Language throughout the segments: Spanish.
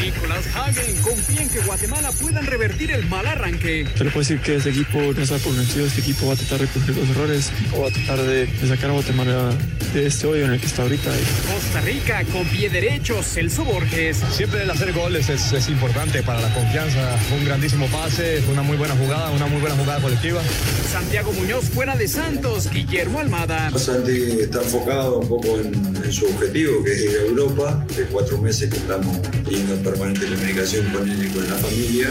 Nicolás Hagen confía en que Guatemala puedan revertir el mal arranque. Te lo puedo decir que este equipo no está por vencido. Este equipo va a tratar de corregir los errores o va a tratar de, de sacar a Guatemala de este hoyo en el que está ahorita. Costa Rica con pie derecho, Celso Borges. Siempre el hacer goles es, es importante para la confianza. Un grandísimo pase, una muy buena jugada, una muy buena jugada colectiva. Santiago Muñoz fuera de Santos, Guillermo Almada. Santi está enfocado un poco en, en su objetivo, que es ir a Europa. De cuatro meses que estamos yendo en permanente comunicación con él y con la familia.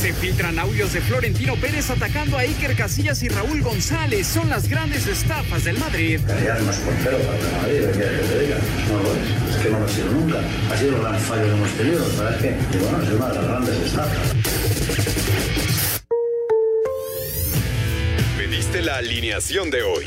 Se filtran audios de Florentino Pérez atacando a Iker Casillas y Raúl González. Son las grandes estafas del Madrid. Calidad no es portero para el Madrid, ¿qué quieres que te diga? No lo es, es que no lo ha sido nunca. Ha sido el gran fallo que hemos tenido, pero es que, y bueno, es una de las grandes estafas. Pediste la alineación de hoy.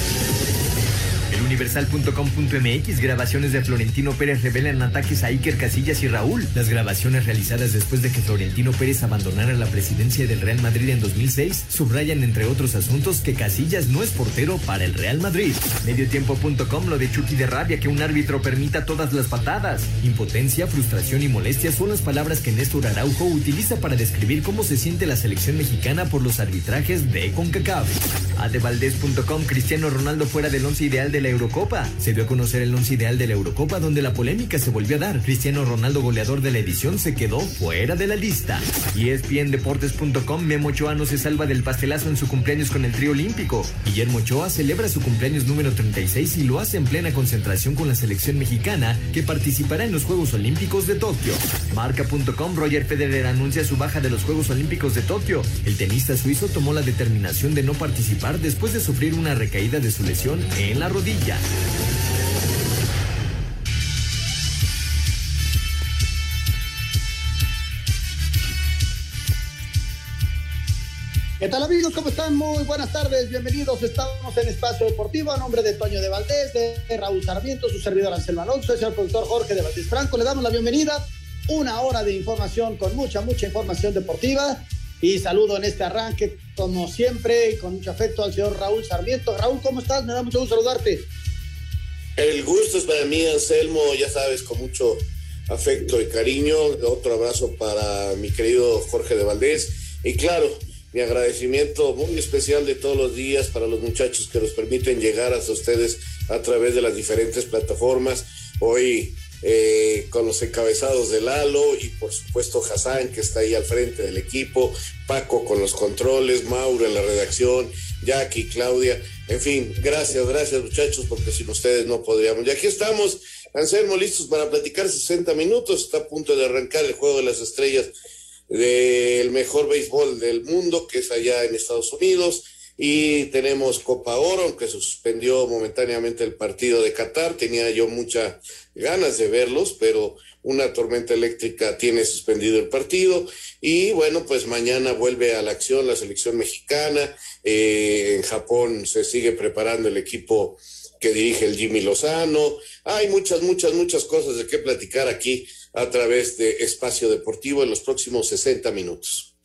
Universal.com.mx Grabaciones de Florentino Pérez revelan ataques a Iker Casillas y Raúl. Las grabaciones realizadas después de que Florentino Pérez abandonara la presidencia del Real Madrid en 2006 subrayan entre otros asuntos que Casillas no es portero para el Real Madrid. Mediotiempo.com lo de Chucky de rabia que un árbitro permita todas las patadas. Impotencia, frustración y molestia son las palabras que Néstor Araujo utiliza para describir cómo se siente la selección mexicana por los arbitrajes de CONCACAF. Adevaldez.com Cristiano Ronaldo fuera del once ideal de la Eurocopa. Se dio a conocer el once ideal de la Eurocopa donde la polémica se volvió a dar. Cristiano Ronaldo, goleador de la edición, se quedó fuera de la lista. Y ESPNDeportes.com Memo Ochoa no se salva del pastelazo en su cumpleaños con el trío olímpico. Guillermo Ochoa celebra su cumpleaños número 36 y lo hace en plena concentración con la selección mexicana que participará en los Juegos Olímpicos de Tokio. Marca.com Roger Federer anuncia su baja de los Juegos Olímpicos de Tokio. El tenista suizo tomó la determinación de no participar después de sufrir una recaída de su lesión en la rodilla. ¿Qué tal amigos? ¿Cómo están? Muy buenas tardes, bienvenidos. Estamos en Espacio Deportivo a nombre de Toño de Valdés, de Raúl Sarmiento, su servidor Anselmo Alonso, es el productor Jorge de Valdés Franco. Le damos la bienvenida. Una hora de información con mucha, mucha información deportiva. Y saludo en este arranque, como siempre, y con mucho afecto al señor Raúl Sarmiento. Raúl, ¿cómo estás? Me da mucho gusto saludarte. El gusto es para mí, Anselmo, ya sabes, con mucho afecto y cariño. Otro abrazo para mi querido Jorge de Valdés. Y claro, mi agradecimiento muy especial de todos los días para los muchachos que nos permiten llegar hasta ustedes a través de las diferentes plataformas. Hoy eh, con los encabezados de Lalo y por supuesto Hassan que está ahí al frente del equipo, Paco con los controles, Mauro en la redacción, Jackie, Claudia, en fin, gracias, gracias muchachos, porque sin ustedes no podríamos. Y aquí estamos, Anselmo, listos para platicar 60 minutos, está a punto de arrancar el Juego de las Estrellas del mejor béisbol del mundo, que es allá en Estados Unidos. Y tenemos Copa Oro, aunque suspendió momentáneamente el partido de Qatar. Tenía yo muchas ganas de verlos, pero una tormenta eléctrica tiene suspendido el partido. Y bueno, pues mañana vuelve a la acción la selección mexicana. Eh, en Japón se sigue preparando el equipo que dirige el Jimmy Lozano. Hay muchas, muchas, muchas cosas de qué platicar aquí a través de Espacio Deportivo en los próximos 60 minutos.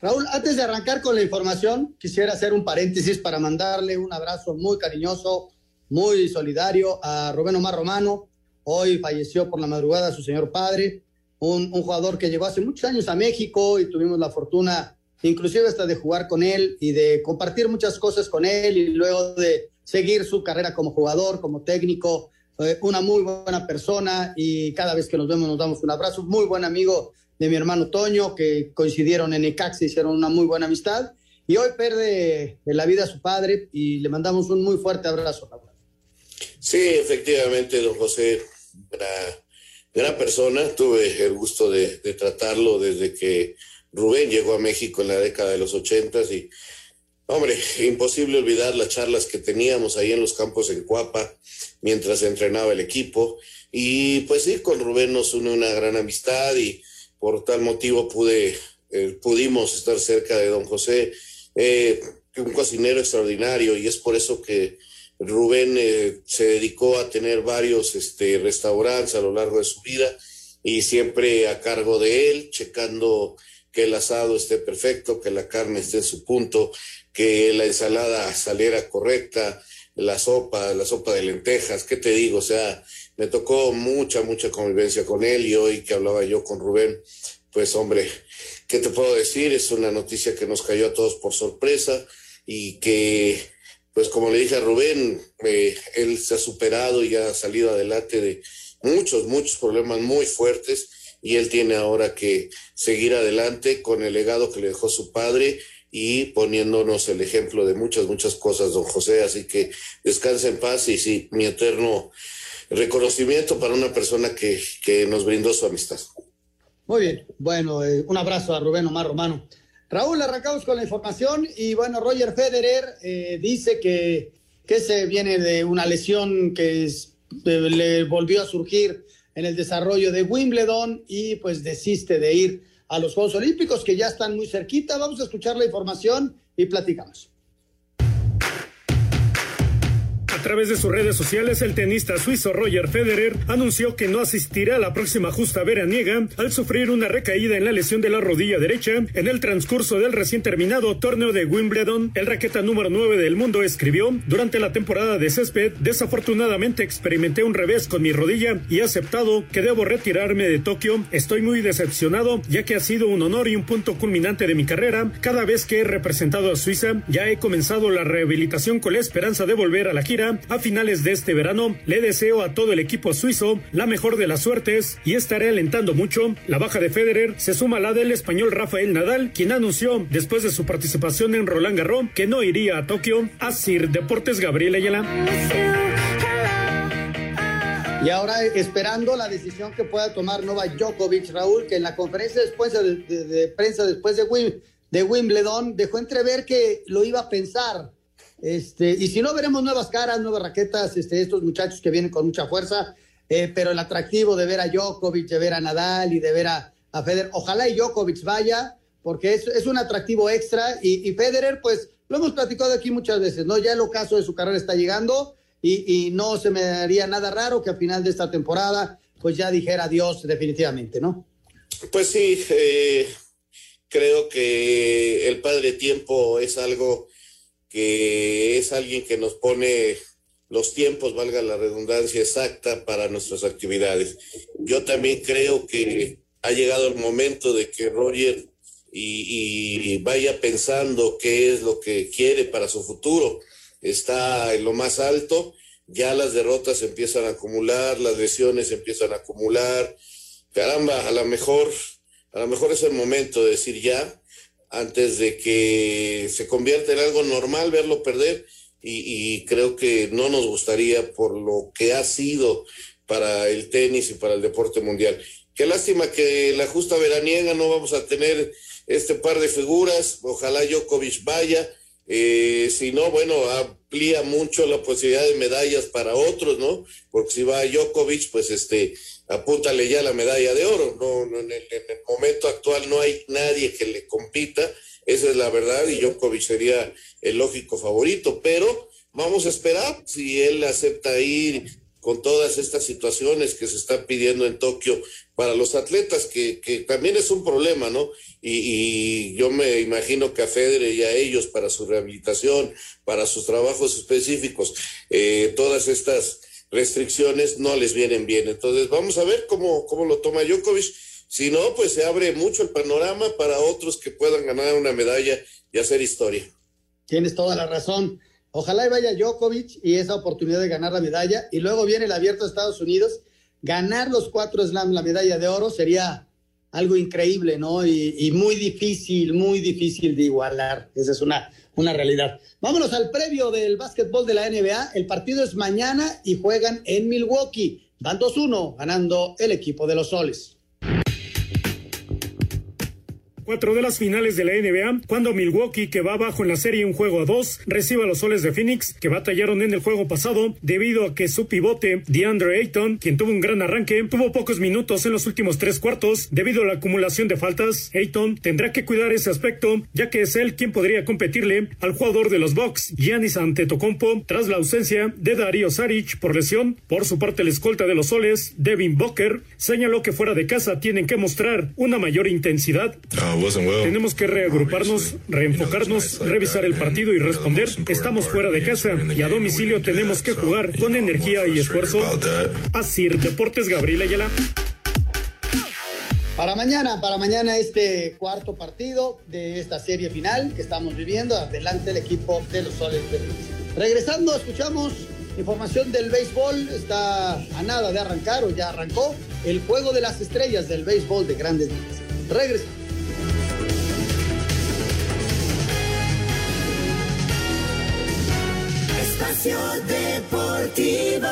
Raúl, antes de arrancar con la información, quisiera hacer un paréntesis para mandarle un abrazo muy cariñoso, muy solidario a Rubén Omar Romano. Hoy falleció por la madrugada su señor padre. un, un, jugador que llegó hace muchos años a México y tuvimos la fortuna inclusive hasta de jugar con él y de compartir muchas cosas con él y luego de seguir su carrera como jugador, como técnico, eh, una muy buena persona y cada vez que nos vemos nos damos un abrazo, muy buen amigo de mi hermano Toño, que coincidieron en Ecax hicieron una muy buena amistad. Y hoy pierde la vida a su padre y le mandamos un muy fuerte abrazo. Sí, efectivamente, don José, gran, gran persona. Tuve el gusto de, de tratarlo desde que Rubén llegó a México en la década de los ochentas y, hombre, imposible olvidar las charlas que teníamos ahí en los campos en Cuapa mientras entrenaba el equipo. Y pues sí, con Rubén nos une una gran amistad y por tal motivo pude, eh, pudimos estar cerca de don José, eh, un cocinero extraordinario y es por eso que Rubén eh, se dedicó a tener varios este, restaurantes a lo largo de su vida y siempre a cargo de él, checando que el asado esté perfecto, que la carne esté en su punto, que la ensalada saliera correcta, la sopa, la sopa de lentejas, ¿qué te digo? O sea, me tocó mucha, mucha convivencia con él y hoy que hablaba yo con Rubén, pues hombre, ¿qué te puedo decir? Es una noticia que nos cayó a todos por sorpresa y que, pues como le dije a Rubén, eh, él se ha superado y ha salido adelante de muchos, muchos problemas muy fuertes y él tiene ahora que seguir adelante con el legado que le dejó su padre y poniéndonos el ejemplo de muchas, muchas cosas, don José. Así que descanse en paz y sí, mi eterno reconocimiento para una persona que, que nos brindó su amistad. Muy bien, bueno, eh, un abrazo a Rubén Omar Romano. Raúl, arrancamos con la información y bueno, Roger Federer eh, dice que, que se viene de una lesión que eh, le volvió a surgir en el desarrollo de Wimbledon y pues desiste de ir a los Juegos Olímpicos que ya están muy cerquita. Vamos a escuchar la información y platicamos. A través de sus redes sociales, el tenista suizo Roger Federer anunció que no asistirá a la próxima justa veraniega al sufrir una recaída en la lesión de la rodilla derecha en el transcurso del recién terminado torneo de Wimbledon. El raqueta número 9 del mundo escribió, durante la temporada de césped, desafortunadamente experimenté un revés con mi rodilla y he aceptado que debo retirarme de Tokio. Estoy muy decepcionado ya que ha sido un honor y un punto culminante de mi carrera. Cada vez que he representado a Suiza, ya he comenzado la rehabilitación con la esperanza de volver a la gira a finales de este verano. Le deseo a todo el equipo suizo la mejor de las suertes y estaré alentando mucho. La baja de Federer se suma a la del español Rafael Nadal, quien anunció después de su participación en Roland Garros que no iría a Tokio. Así Deportes Gabriel Ayala. Y ahora esperando la decisión que pueda tomar Novak Djokovic, Raúl, que en la conferencia de, prensa después de, de Wimbledon dejó entrever que lo iba a pensar este, y si no, veremos nuevas caras, nuevas raquetas, este, estos muchachos que vienen con mucha fuerza, eh, pero el atractivo de ver a Djokovic, de ver a Nadal y de ver a, Federer, ojalá y Djokovic vaya, porque es, es un atractivo extra, y, Federer, pues lo hemos platicado aquí muchas veces, ¿no? Ya el ocaso de su carrera está llegando y, no se me haría nada raro que al final de esta temporada, pues ya dijera adiós definitivamente, ¿no? Pues sí, eh, creo que el padre tiempo es algo que es alguien que nos pone los tiempos, valga la redundancia exacta, para nuestras actividades. Yo también creo que ha llegado el momento de que Roger y, vaya pensando qué es lo que quiere para su futuro. Está en lo más alto, ya las derrotas empiezan a acumular, las lesiones empiezan a acumular. Caramba, a lo mejor, a lo mejor es el momento de decir ya, antes de que se convierta en algo normal verlo perder. Y, creo que no nos gustaría por lo que ha sido para el tenis y para el deporte mundial. Qué lástima que la justa veraniega no vamos a tener este par de figuras, ojalá Djokovic vaya, eh, si no, bueno, amplía mucho la posibilidad de medallas para otros, ¿no? Porque si va Djokovic, pues este, apúntale ya la medalla de oro. No, no en, el, momento actual no hay nadie que le compita, esa es la verdad, y Djokovic sería el lógico favorito, pero vamos a esperar si él acepta ir con todas estas situaciones que se están pidiendo en Tokio para los atletas, que, que también es un problema, ¿no? Y, yo me imagino que a Federer y a ellos para su rehabilitación, para sus trabajos específicos, eh, todas estas restricciones no les vienen bien. Entonces, vamos a ver cómo, cómo lo toma Djokovic. Si no, pues se abre mucho el panorama para otros que puedan ganar una medalla y hacer historia. Tienes toda la razón. Ojalá y vaya Djokovic y esa oportunidad de ganar la medalla. Y luego viene el abierto de Estados Unidos. Ganar los cuatro slams, la medalla de oro, sería algo increíble, ¿no? Y, y, muy difícil, muy difícil de igualar. Esa es una, una realidad. Vámonos al previo del básquetbol de la NBA. El partido es mañana y juegan en Milwaukee. Van 2-1, ganando el equipo de los soles cuatro de las finales de la NBA, cuando Milwaukee, que va abajo en la serie un juego a dos, recibe a los soles de Phoenix, que batallaron en el juego pasado debido a que su pivote, DeAndre Ayton, quien tuvo un gran arranque, tuvo pocos minutos en los últimos tres cuartos debido a la acumulación de faltas. Ayton tendrá que cuidar ese aspecto, ya que es él quien podría competirle al jugador de los Bucks, Giannis Antetokounmpo, tras la ausencia de Darío Saric por lesión. Por su parte, el escolta de los soles, Devin Booker, señaló que fuera de casa tienen que mostrar una mayor intensidad. Tenemos que reagruparnos, reenfocarnos, revisar el partido y responder. Estamos fuera de casa y a domicilio tenemos que jugar con energía y esfuerzo. Así, Deportes Gabriel Ayala. Para mañana, para mañana este cuarto partido de esta serie final que estamos viviendo, adelante el equipo de los Soles de Regresando, escuchamos información del béisbol, está a nada de arrancar o ya arrancó el juego de las estrellas del béisbol de grandes ligas. Regresamos. Deportivo.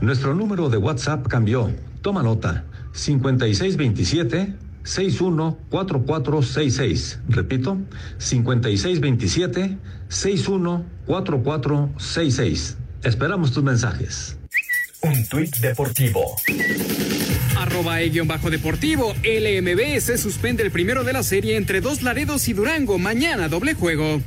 Nuestro número de WhatsApp cambió. Toma nota. 5627 614466. Repito, 5627 614466. Esperamos tus mensajes. Un tuit deportivo. Arroba e bajo deportivo. LMB se suspende el primero de la serie entre dos Laredos y Durango. Mañana doble juego.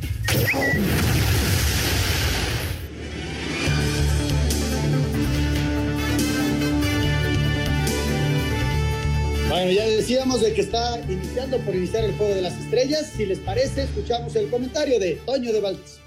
Bueno, ya decíamos de que está iniciando por iniciar el juego de las estrellas. Si les parece, escuchamos el comentario de Toño de Valdés.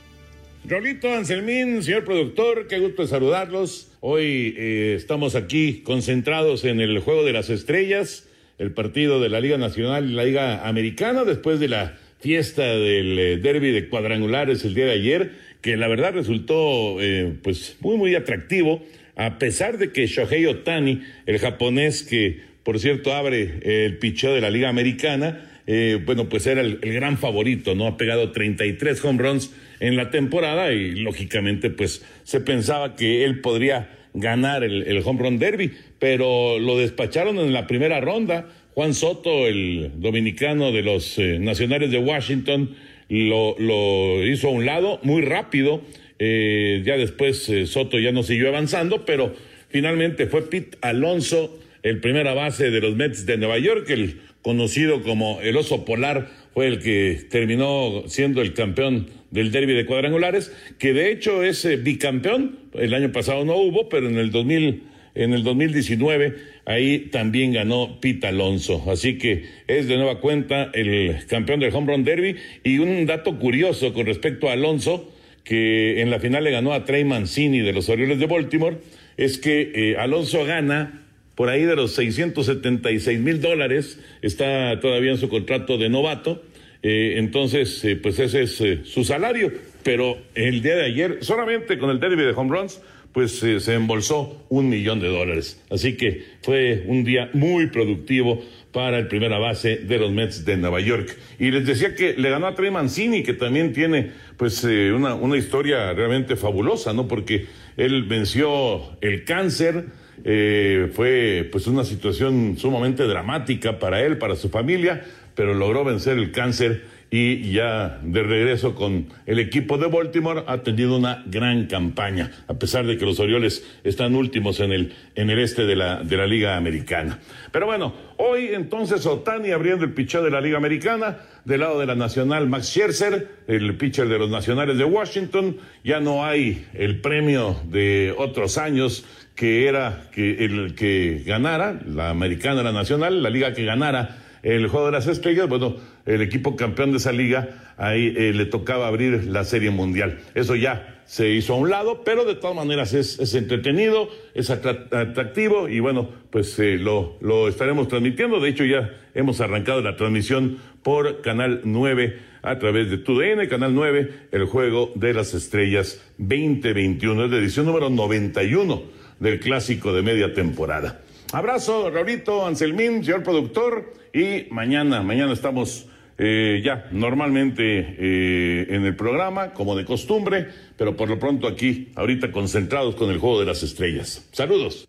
Rolito Anselmín, señor productor, qué gusto saludarlos. Hoy eh, estamos aquí concentrados en el juego de las estrellas, el partido de la Liga Nacional y la Liga Americana, después de la fiesta del eh, derby de cuadrangulares el día de ayer, que la verdad resultó eh, pues muy muy atractivo, a pesar de que Shohei Otani, el japonés que por cierto, abre el picheo de la Liga Americana. Eh, bueno, pues era el, gran favorito, ¿no? Ha pegado 33 home runs en la temporada y lógicamente, pues se pensaba que él podría ganar el, home run derby, pero lo despacharon en la primera ronda. Juan Soto, el dominicano de los eh, Nacionales de Washington, lo, hizo a un lado muy rápido. Eh, ya después Soto ya no siguió avanzando, pero finalmente fue Pete Alonso el primera base de los Mets de Nueva York, el conocido como el oso polar, fue el que terminó siendo el campeón del derby de cuadrangulares, que de hecho es eh, bicampeón, el año pasado no hubo, pero en el 2000 en el 2019 ahí también ganó Pete Alonso. Así que es de nueva cuenta el campeón del Home Run Derby. Y un dato curioso con respecto a Alonso, que en la final le ganó a Trey Mancini de los Orioles de Baltimore, es que eh, Alonso gana por ahí de los 676 mil dólares, está todavía en su contrato de novato, eh, entonces eh, pues ese es eh, su salario, pero el día de ayer, solamente con el derby de home runs, pues se embolsó un millón de dólares. Así que fue un día muy productivo para el primera base de los Mets de Nueva York. Y les decía que le ganó a Trey Mancini, que también tiene pues una, una historia realmente fabulosa, ¿no? Porque él venció el cáncer, eh, fue pues una situación sumamente dramática para él, para su familia, pero logró vencer el cáncer y ya de regreso con el equipo de Baltimore ha tenido una gran campaña, a pesar de que los Orioles están últimos en el, en el este de la, de la Liga Americana. Pero bueno, hoy entonces Otani abriendo el picheo de la Liga Americana, del lado de la Nacional Max Scherzer, el pitcher de los Nacionales de Washington, ya no hay el premio de otros años que era que el que ganara, la americana, la nacional, la liga que ganara el juego de las estrellas, bueno, el equipo campeón de esa liga, ahí eh, le tocaba abrir la serie mundial. Eso ya se hizo a un lado, pero de todas maneras es, entretenido, es atractivo y bueno, pues eh, lo, lo estaremos transmitiendo. De hecho, ya hemos arrancado la transmisión por Canal 9 a través de TUDN, Canal 9, el Juego de las Estrellas 2021, es la edición número 91 del clásico de media temporada. Abrazo, Raulito, Anselmín, señor productor, y mañana, mañana estamos eh, ya normalmente eh, en el programa, como de costumbre, pero por lo pronto aquí, ahorita concentrados con el Juego de las Estrellas. Saludos.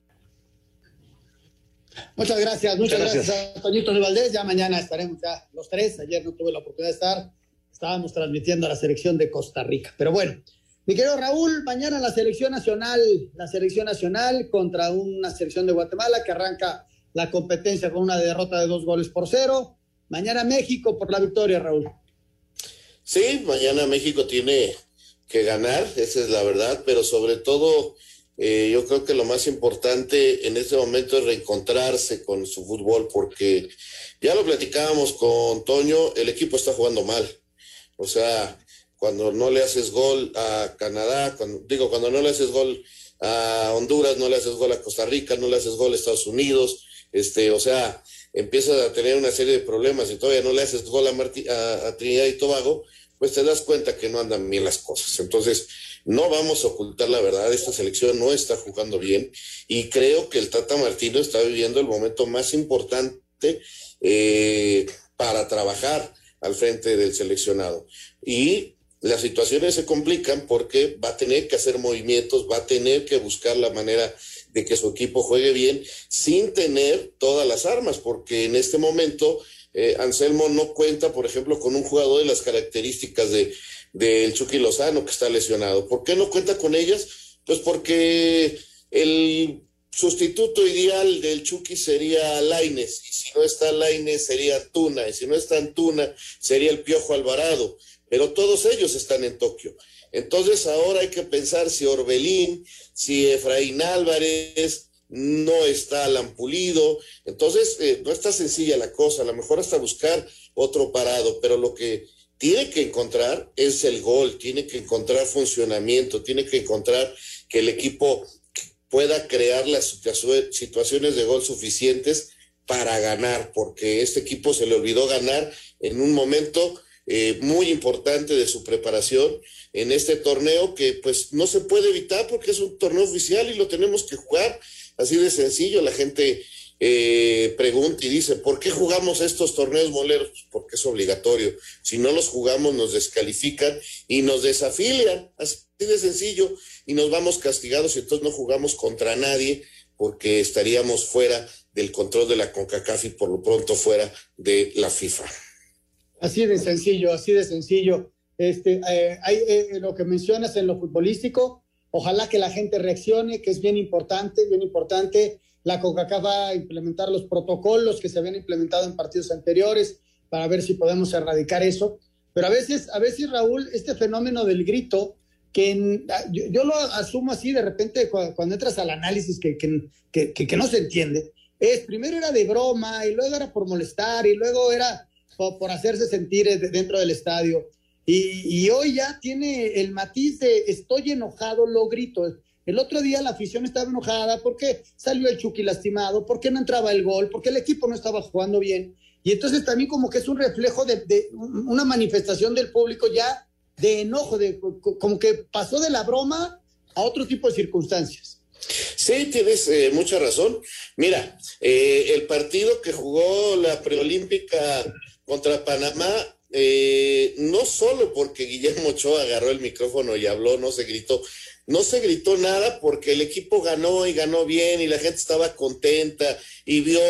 Muchas gracias, muchas, gracias. a Toñito de Valdés. Ya mañana estaremos ya los tres. Ayer no tuve la oportunidad de estar. Estábamos transmitiendo a la selección de Costa Rica. Pero bueno, mi querido Raúl, mañana la selección nacional, la selección nacional contra una selección de Guatemala que arranca la competencia con una derrota de dos goles por cero. Mañana México por la victoria, Raúl. Sí, mañana México tiene que ganar, esa es la verdad, pero sobre todo eh, yo creo que lo más importante en este momento es reencontrarse con su fútbol, porque ya lo platicábamos con Toño, el equipo está jugando mal. O sea, cuando no le haces gol a Canadá, cuando, digo, cuando no le haces gol a Honduras, no le haces gol a Costa Rica, no le haces gol a Estados Unidos, este, o sea, empiezas a tener una serie de problemas y todavía no le haces gol a, a, Trinidad y Tobago, pues te das cuenta que no andan bien las cosas. Entonces, no vamos a ocultar la verdad, esta selección no está jugando bien y creo que el Tata Martino está viviendo el momento más importante eh, para trabajar al frente del seleccionado. Y las situaciones se complican porque va a tener que hacer movimientos, va a tener que buscar la manera de que su equipo juegue bien sin tener todas las armas, porque en este momento eh, Anselmo no cuenta, por ejemplo, con un jugador de las características de del Chucky Lozano que está lesionado. ¿Por qué no cuenta con ellas? Pues porque el sustituto ideal del Chucky sería Laines, y si no está Laines sería Tuna, y si no está Tuna sería el Piojo Alvarado, pero todos ellos están en Tokio. Entonces ahora hay que pensar si Orbelín, si Efraín Álvarez, no está Lampulido, entonces eh, no está sencilla la cosa, a lo mejor hasta buscar otro parado, pero lo que tiene que encontrar es el gol, tiene que encontrar funcionamiento, tiene que encontrar que el equipo pueda crear las situaciones de gol suficientes para ganar, porque este equipo se le olvidó ganar en un momento eh, muy importante de su preparación en este torneo que pues no se puede evitar porque es un torneo oficial y lo tenemos que jugar así de sencillo. La gente eh, pregunta y dice, ¿por qué jugamos estos torneos moleros? Porque es obligatorio. Si no los jugamos nos descalifican y nos desafilian, así de sencillo, y nos vamos castigados y entonces no jugamos contra nadie porque estaríamos fuera del control de la CONCACAF y por lo pronto fuera de la FIFA. Así de sencillo, así de sencillo. Este, eh, hay eh, lo que mencionas en lo futbolístico, ojalá que la gente reaccione, que es bien importante, bien importante. La CONCACAF va a implementar los protocolos que se habían implementado en partidos anteriores para ver si podemos erradicar eso. Pero a veces, a veces Raúl, este fenómeno del grito, que ah, yo, lo asumo así de repente cuando, entras al análisis que, que, que, no se entiende, es primero era de broma y luego era por molestar y luego era por, hacerse sentir dentro del estadio. Y, y, hoy ya tiene el matiz de estoy enojado, lo grito. El otro día la afición estaba enojada porque salió el Chucky lastimado, porque no entraba el gol, porque el equipo no estaba jugando bien. Y entonces también como que es un reflejo de una manifestación del público ya de enojo, de, como que pasó de la broma a otro tipo de circunstancias. Sí, tienes eh, mucha razón. Mira, eh, el partido que jugó la preolímpica contra Panamá, eh, no solo porque Guillermo Ochoa agarró el micrófono y habló, no se gritó, no se gritó nada porque el equipo ganó y ganó bien y la gente estaba contenta y vio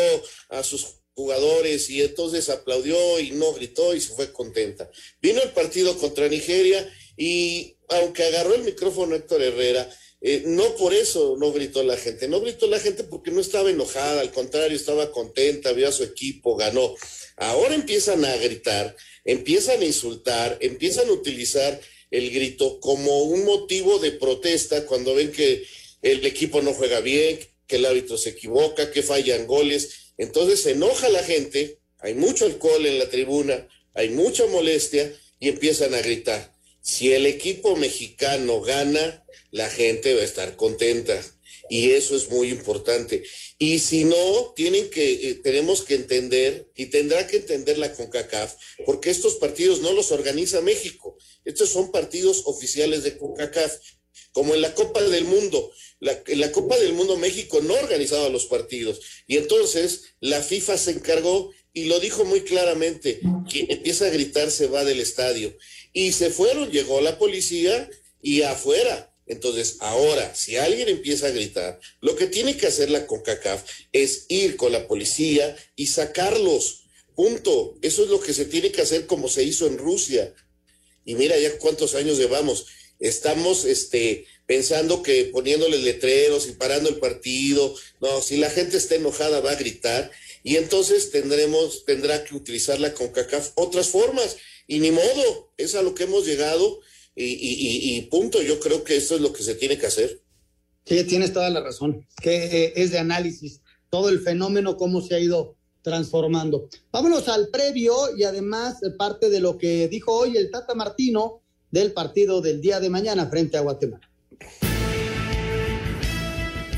a sus jugadores y entonces aplaudió y no gritó y se fue contenta. Vino el partido contra Nigeria y aunque agarró el micrófono Héctor Herrera, eh, no por eso no gritó la gente, no gritó la gente porque no estaba enojada, al contrario, estaba contenta, vio a su equipo, ganó. Ahora empiezan a gritar, empiezan a insultar, empiezan a utilizar el grito como un motivo de protesta cuando ven que el equipo no juega bien, que el árbitro se equivoca, que fallan goles entonces se enoja la gente hay mucho alcohol en la tribuna, hay mucha molestia y empiezan a gritar. Si el equipo mexicano gana, la gente va a estar contenta y eso es muy importante. Y si no, tienen que, eh, tenemos que entender, y tendrá que entender la CONCACAF, porque estos partidos no los organiza México. Estos son partidos oficiales de CONCACAF, como en la Copa del Mundo. La, en la Copa del Mundo México no organizaba los partidos. Y entonces la FIFA se encargó y lo dijo muy claramente, que empieza a gritar se va del estadio. Y se fueron, llegó la policía y afuera entonces, ahora, si alguien empieza a gritar, lo que tiene que hacer la CONCACAF es ir con la policía y sacarlos. Punto. Eso es lo que se tiene que hacer como se hizo en Rusia. Y mira ya cuántos años llevamos. Estamos este, pensando que poniéndoles letreros y parando el partido. No, si la gente está enojada va a gritar. Y entonces tendremos, tendrá que utilizar la CONCACAF otras formas. Y ni modo, es a lo que hemos llegado y, punto, yo creo que eso es lo que se tiene que hacer. Sí, tienes toda la razón, que eh, es de análisis, todo el fenómeno, cómo se ha ido transformando. Vámonos al previo y además eh, parte de lo que dijo hoy el Tata Martino del partido del día de mañana frente a Guatemala.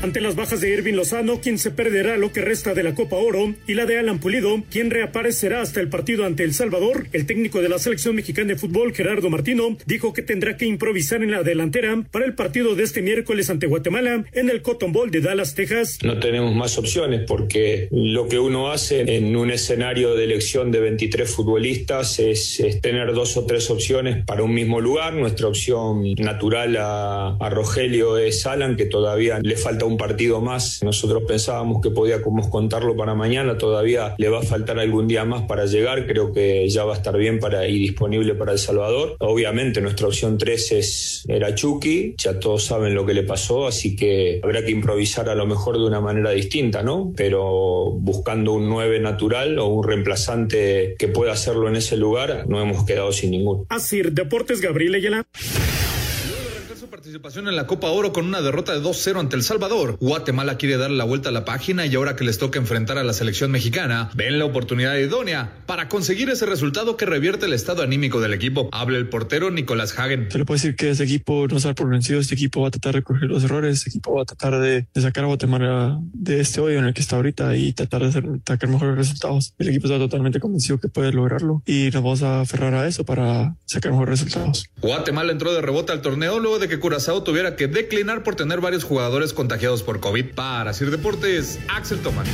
Ante las bajas de Irving Lozano, quien se perderá lo que resta de la Copa Oro, y la de Alan Pulido, quien reaparecerá hasta el partido ante El Salvador, el técnico de la selección mexicana de fútbol, Gerardo Martino, dijo que tendrá que improvisar en la delantera para el partido de este miércoles ante Guatemala en el Cotton Bowl de Dallas, Texas. No tenemos más opciones porque lo que uno hace en un escenario de elección de 23 futbolistas es, tener dos o tres opciones para un mismo lugar. Nuestra opción natural a, a Rogelio es Alan, que todavía le falta un un partido más. Nosotros pensábamos que podíamos contarlo para mañana, todavía le va a faltar algún día más para llegar, creo que ya va a estar bien para y disponible para El Salvador. Obviamente nuestra opción 3 es, era Chucky, ya todos saben lo que le pasó, así que habrá que improvisar a lo mejor de una manera distinta, ¿no? Pero buscando un 9 natural o un reemplazante que pueda hacerlo en ese lugar, no hemos quedado sin ninguno. Así, Deportes Gabriel Ayala participación en la Copa Oro con una derrota de 2-0 ante El Salvador. Guatemala quiere darle la vuelta a la página y ahora que les toca enfrentar a la selección mexicana, ven la oportunidad idónea para conseguir ese resultado que revierte el estado anímico del equipo. Habla el portero Nicolás Hagen. Se le puede decir que este equipo no se por vencido, este equipo va a tratar de corregir los errores, este equipo va a tratar de, sacar a Guatemala de este hoyo en el que está ahorita y tratar de hacer, sacar mejores resultados. El equipo está totalmente convencido que puede lograrlo y nos vamos a aferrar a eso para sacar mejores resultados. Guatemala entró de rebote al torneo luego de que Curazao tuviera que declinar por tener varios jugadores contagiados por COVID. Para Sir Deportes, Axel Tomás.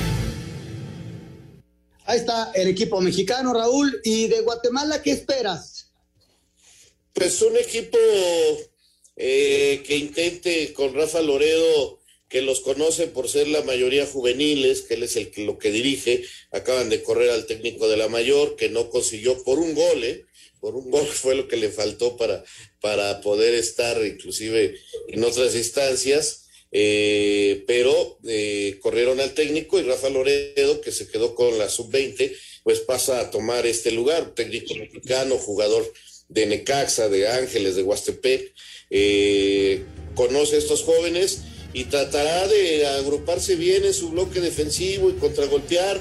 Ahí está el equipo mexicano, Raúl. ¿Y de Guatemala qué esperas? Pues un equipo eh, que intente con Rafa Loredo, que los conoce por ser la mayoría juveniles, que él es el que lo que dirige. Acaban de correr al técnico de la mayor, que no consiguió por un gol, ¿eh? Por un gol fue lo que le faltó para, para poder estar inclusive en otras instancias, eh, pero eh, corrieron al técnico y Rafa Loredo, que se quedó con la sub-20, pues pasa a tomar este lugar, técnico mexicano, jugador de Necaxa, de Ángeles, de Huastepec, eh, conoce a estos jóvenes y tratará de agruparse bien en su bloque defensivo y contragolpear.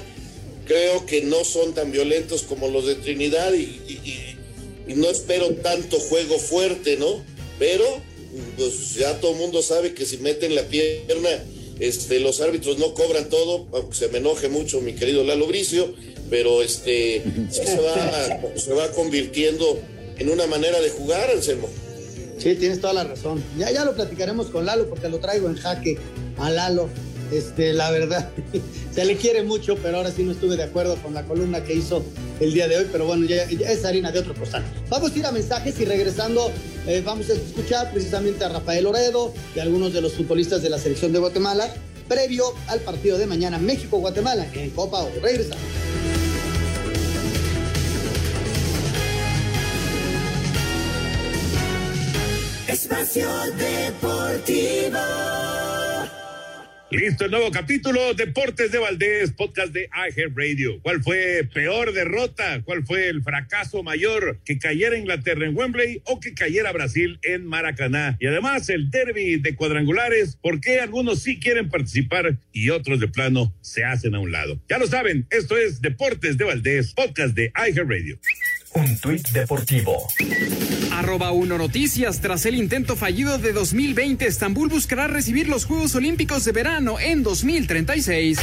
Creo que no son tan violentos como los de Trinidad y y no espero tanto juego fuerte, ¿no? Pero pues ya todo el mundo sabe que si meten la pierna, este, los árbitros no cobran todo, aunque se me enoje mucho mi querido Lalo Bricio, pero este sí se va, se va convirtiendo en una manera de jugar, Anselmo. Sí, tienes toda la razón. Ya, ya lo platicaremos con Lalo porque lo traigo en jaque a Lalo. Este, la verdad, se le quiere mucho, pero ahora sí no estuve de acuerdo con la columna que hizo el día de hoy, pero bueno, ya, es harina de otro costal. Vamos a ir a mensajes y regresando eh, vamos a escuchar precisamente a Rafael Oredo y algunos de los futbolistas de la selección de Guatemala previo al partido de mañana México-Guatemala en Copa Oro. Regresamos. Espacio Deportivo. Listo, el nuevo capítulo, Deportes de Valdés, podcast de iHeart Radio. ¿Cuál fue peor derrota? ¿Cuál fue el fracaso mayor? ¿Que cayera Inglaterra en Wembley o que cayera Brasil en Maracaná? Y además el derby de cuadrangulares, ¿por qué algunos sí quieren participar y otros de plano se hacen a un lado? Ya lo saben, esto es Deportes de Valdés, podcast de iHeart Radio. Un tuit deportivo. Arroba Uno Noticias. Tras el intento fallido de 2020, Estambul buscará recibir los Juegos Olímpicos de verano en 2036.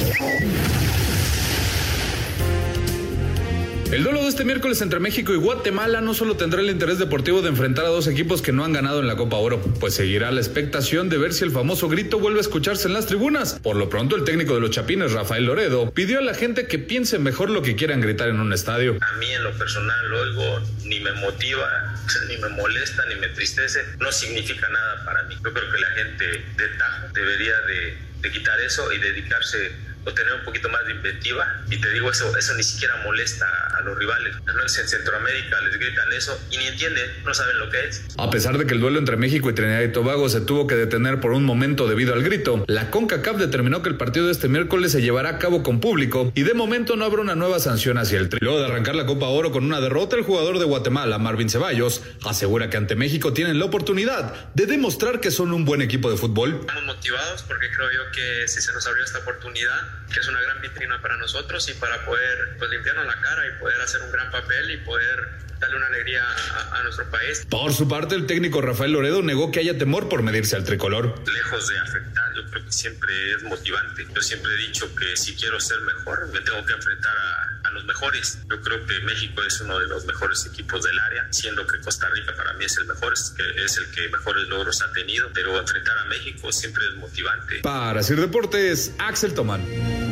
El duelo de este miércoles entre México y Guatemala no solo tendrá el interés deportivo de enfrentar a dos equipos que no han ganado en la Copa Oro, pues seguirá la expectación de ver si el famoso grito vuelve a escucharse en las tribunas. Por lo pronto, el técnico de los Chapines, Rafael Loredo, pidió a la gente que piense mejor lo que quieran gritar en un estadio. A mí en lo personal lo oigo, ni me motiva, ni me molesta, ni me tristece, no significa nada para mí. Yo creo que la gente de Tajo debería de, de quitar eso y dedicarse o tener un poquito más de inventiva. Y te digo, eso, eso ni siquiera molesta a los rivales. No en Centroamérica les gritan eso y ni entienden, no saben lo que es. A pesar de que el duelo entre México y Trinidad y Tobago se tuvo que detener por un momento debido al grito, la CONCACAF determinó que el partido de este miércoles se llevará a cabo con público y de momento no habrá una nueva sanción hacia el tri. Luego de arrancar la Copa Oro con una derrota, el jugador de Guatemala, Marvin Ceballos, asegura que ante México tienen la oportunidad de demostrar que son un buen equipo de fútbol. Estamos motivados porque creo yo que si se nos abrió esta oportunidad, que es una gran vitrina para nosotros y para poder pues, limpiarnos la cara y poder hacer un gran papel y poder darle una alegría a, a, nuestro país. Por su parte, el técnico Rafael Loredo negó que haya temor por medirse al tricolor. Lejos de afectar, yo creo que siempre es motivante. Yo siempre he dicho que si quiero ser mejor, me tengo que enfrentar a, a los mejores. Yo creo que México es uno de los mejores equipos del área, siendo que Costa Rica para mí es el mejor, es, el que mejores logros ha tenido, pero enfrentar a México siempre es motivante. Para Sir Deportes, Axel Tomán.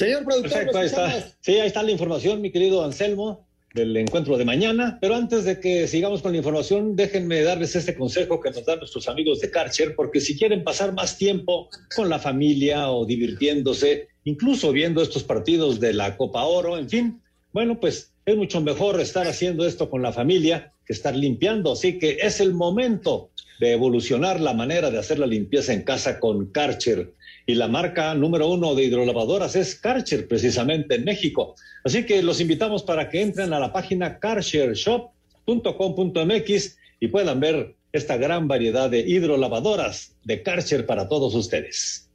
Señor productor, Perfecto, ahí está. Sí, ahí está la información, mi querido Anselmo, del encuentro de mañana. Pero antes de que sigamos con la información, déjenme darles este consejo que nos dan nuestros amigos de Karcher, porque si quieren pasar más tiempo con la familia o divirtiéndose, incluso viendo estos partidos de la Copa Oro, en fin, bueno, pues es mucho mejor estar haciendo esto con la familia que estar limpiando. Así que es el momento de evolucionar la manera de hacer la limpieza en casa con Karcher y la marca número uno de hidrolavadoras es Karcher, precisamente en México. Así que los invitamos para que entren a la página karchershop.com.mx y puedan ver esta gran variedad de hidrolavadoras de Karcher para todos ustedes.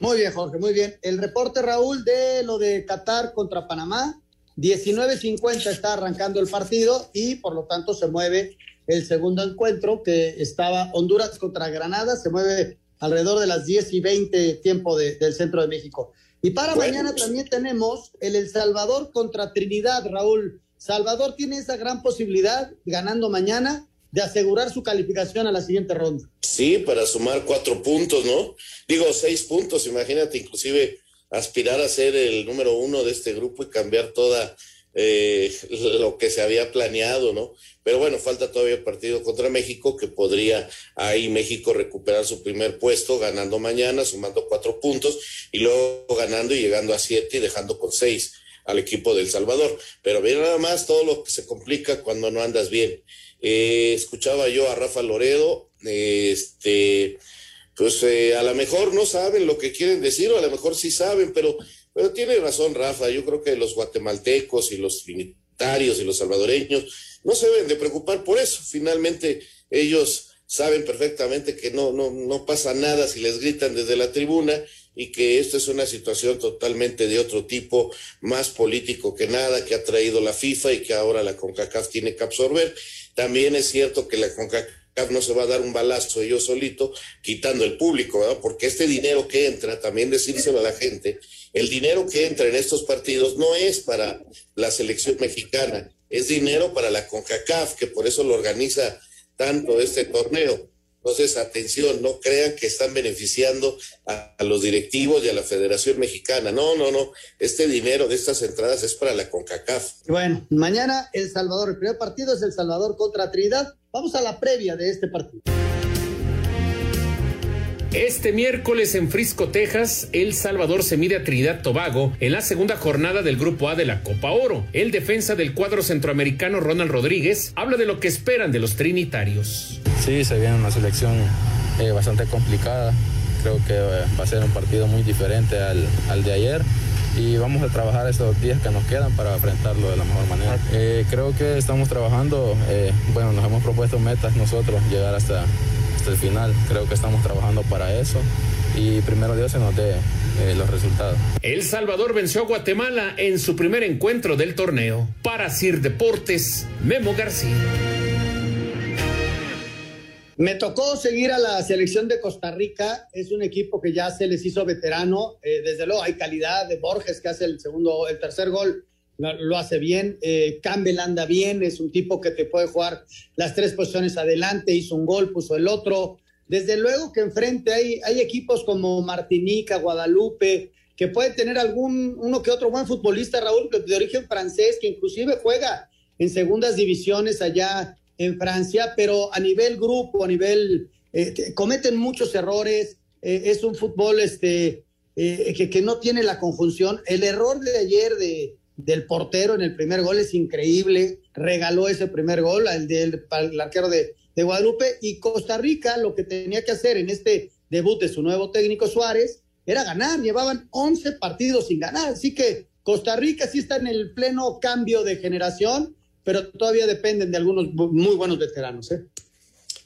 Muy bien, Jorge, muy bien. El reporte, Raúl, de lo de Qatar contra Panamá, 19.50 está arrancando el partido y por lo tanto se mueve el segundo encuentro que estaba Honduras contra Granada, se mueve alrededor de las 10 y 20 tiempo de, del centro de México. Y para bueno. mañana también tenemos el El Salvador contra Trinidad, Raúl. Salvador tiene esa gran posibilidad, ganando mañana, de asegurar su calificación a la siguiente ronda. Sí, para sumar cuatro puntos, ¿no? Digo, seis puntos, imagínate, inclusive aspirar a ser el número uno de este grupo y cambiar toda eh, lo que se había planeado, ¿no? Pero bueno, falta todavía partido contra México, que podría ahí México recuperar su primer puesto, ganando mañana, sumando cuatro puntos, y luego ganando y llegando a siete y dejando con seis al equipo del Salvador. Pero bien, nada más todo lo que se complica cuando no andas bien. Eh, escuchaba yo a Rafa Loredo, este, pues eh, a lo mejor no saben lo que quieren decir, o a lo mejor sí saben, pero pero tiene razón Rafa, yo creo que los guatemaltecos y los trinitarios y los salvadoreños no se deben de preocupar por eso. Finalmente ellos saben perfectamente que no, no, no pasa nada si les gritan desde la tribuna y que esta es una situación totalmente de otro tipo, más político que nada, que ha traído la FIFA y que ahora la CONCACAF tiene que absorber. También es cierto que la CONCACAF no se va a dar un balazo ellos solito, quitando el público, ¿verdad? Porque este dinero que entra, también decírselo a la gente, el dinero que entra en estos partidos no es para la selección mexicana, es dinero para la CONCACAF, que por eso lo organiza tanto este torneo. Entonces, atención, no crean que están beneficiando a, los directivos y a la Federación Mexicana. No, no, no. Este dinero de estas entradas es para la CONCACAF. Bueno, mañana El Salvador, el primer partido es El Salvador contra Trinidad. Vamos a la previa de este partido. Este miércoles en Frisco, Texas, El Salvador se mide a Trinidad Tobago en la segunda jornada del Grupo A de la Copa Oro. El defensa del cuadro centroamericano Ronald Rodríguez habla de lo que esperan de los trinitarios. Sí, se viene una selección eh, bastante complicada. Creo que eh, va a ser un partido muy diferente al, al de ayer y vamos a trabajar estos días que nos quedan para enfrentarlo de la mejor manera. Eh, creo que estamos trabajando, eh, bueno, nos hemos propuesto metas nosotros, llegar hasta, hasta el final. Creo que estamos trabajando para eso y primero Dios se nos dé eh, los resultados. El Salvador venció a Guatemala en su primer encuentro del torneo. Para Sir Deportes, Memo García. Me tocó seguir a la selección de Costa Rica. Es un equipo que ya se les hizo veterano. Eh, desde luego hay calidad de Borges que hace el segundo, el tercer gol. Lo, hace bien. Eh, Campbell anda bien. Es un tipo que te puede jugar las tres posiciones adelante. Hizo un gol, puso el otro. Desde luego que enfrente hay, hay equipos como Martinica, Guadalupe, que puede tener algún, uno que otro buen futbolista, Raúl, de origen francés, que inclusive juega en segundas divisiones allá en Francia, pero a nivel grupo, a nivel, eh, cometen muchos errores, eh, es un fútbol este, eh, que, que, no tiene la conjunción. El error de ayer de, del portero en el primer gol es increíble, regaló ese primer gol al del el arquero de, de Guadalupe y Costa Rica lo que tenía que hacer en este debut de su nuevo técnico Suárez era ganar, llevaban 11 partidos sin ganar, así que Costa Rica sí está en el pleno cambio de generación pero todavía dependen de algunos muy buenos veteranos. ¿eh?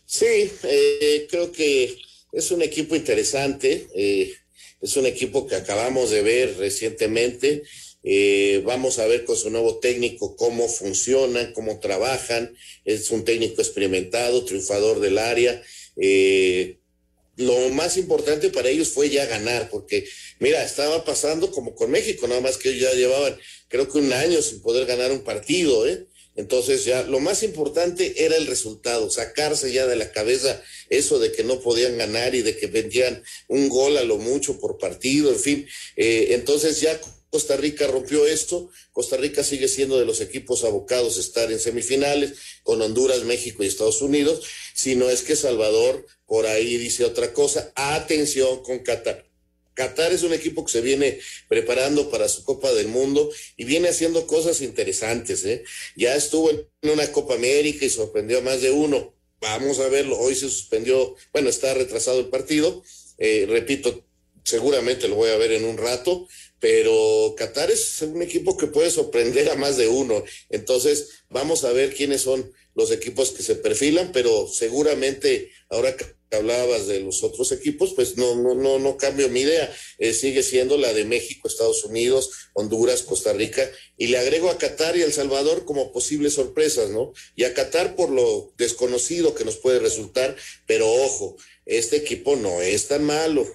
Sí, eh, creo que es un equipo interesante, eh, es un equipo que acabamos de ver recientemente. Eh, vamos a ver con su nuevo técnico cómo funcionan, cómo trabajan. Es un técnico experimentado, triunfador del área. Eh, lo más importante para ellos fue ya ganar, porque mira, estaba pasando como con México, nada más que ya llevaban, creo que un año sin poder ganar un partido, ¿eh? Entonces ya lo más importante era el resultado, sacarse ya de la cabeza eso de que no podían ganar y de que vendían un gol a lo mucho por partido, en fin. Entonces ya Costa Rica rompió esto, Costa Rica sigue siendo de los equipos abocados a estar en semifinales con Honduras, México y Estados Unidos, si no es que Salvador por ahí dice otra cosa, atención con Qatar. Qatar es un equipo que se viene preparando para su Copa del Mundo y viene haciendo cosas interesantes. ¿eh? Ya estuvo en una Copa América y sorprendió a más de uno. Vamos a verlo. Hoy se suspendió, bueno, está retrasado el partido. Eh, repito, seguramente lo voy a ver en un rato, pero Qatar es un equipo que puede sorprender a más de uno. Entonces, vamos a ver quiénes son los equipos que se perfilan, pero seguramente ahora que hablabas de los otros equipos, pues no, no, no, no cambio mi idea. Eh, sigue siendo la de México, Estados Unidos, Honduras, Costa Rica, y le agrego a Qatar y El Salvador como posibles sorpresas, ¿no? Y a Qatar por lo desconocido que nos puede resultar, pero ojo, este equipo no es tan malo.